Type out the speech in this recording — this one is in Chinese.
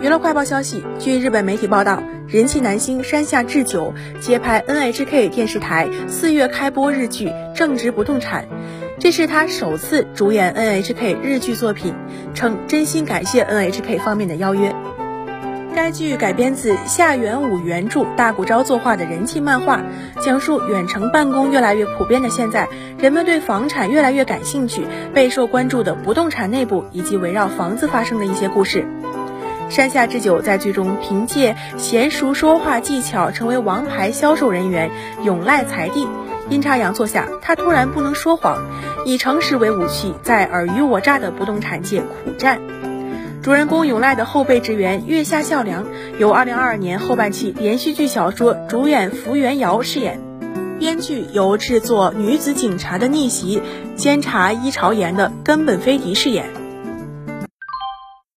娱乐快报消息，据日本媒体报道，人气男星山下智久接拍 NHK 电视台四月开播日剧《正直不动产》，这是他首次主演 NHK 日剧作品，称真心感谢 NHK 方面的邀约。该剧改编自夏元武原著、大谷昭作画的人气漫画，讲述远程办公越来越普遍的现在，人们对房产越来越感兴趣，备受关注的不动产内部以及围绕房子发生的一些故事。山下智久在剧中凭借娴熟说话技巧成为王牌销售人员，永赖财地。阴差阳错下，他突然不能说谎，以诚实为武器，在尔虞我诈的不动产界苦战。主人公永赖的后备职员月下孝良，由2022年后半期连续剧小说主演福原遥饰演，编剧由制作女子警察的逆袭监察伊朝颜的根本飞迪饰演。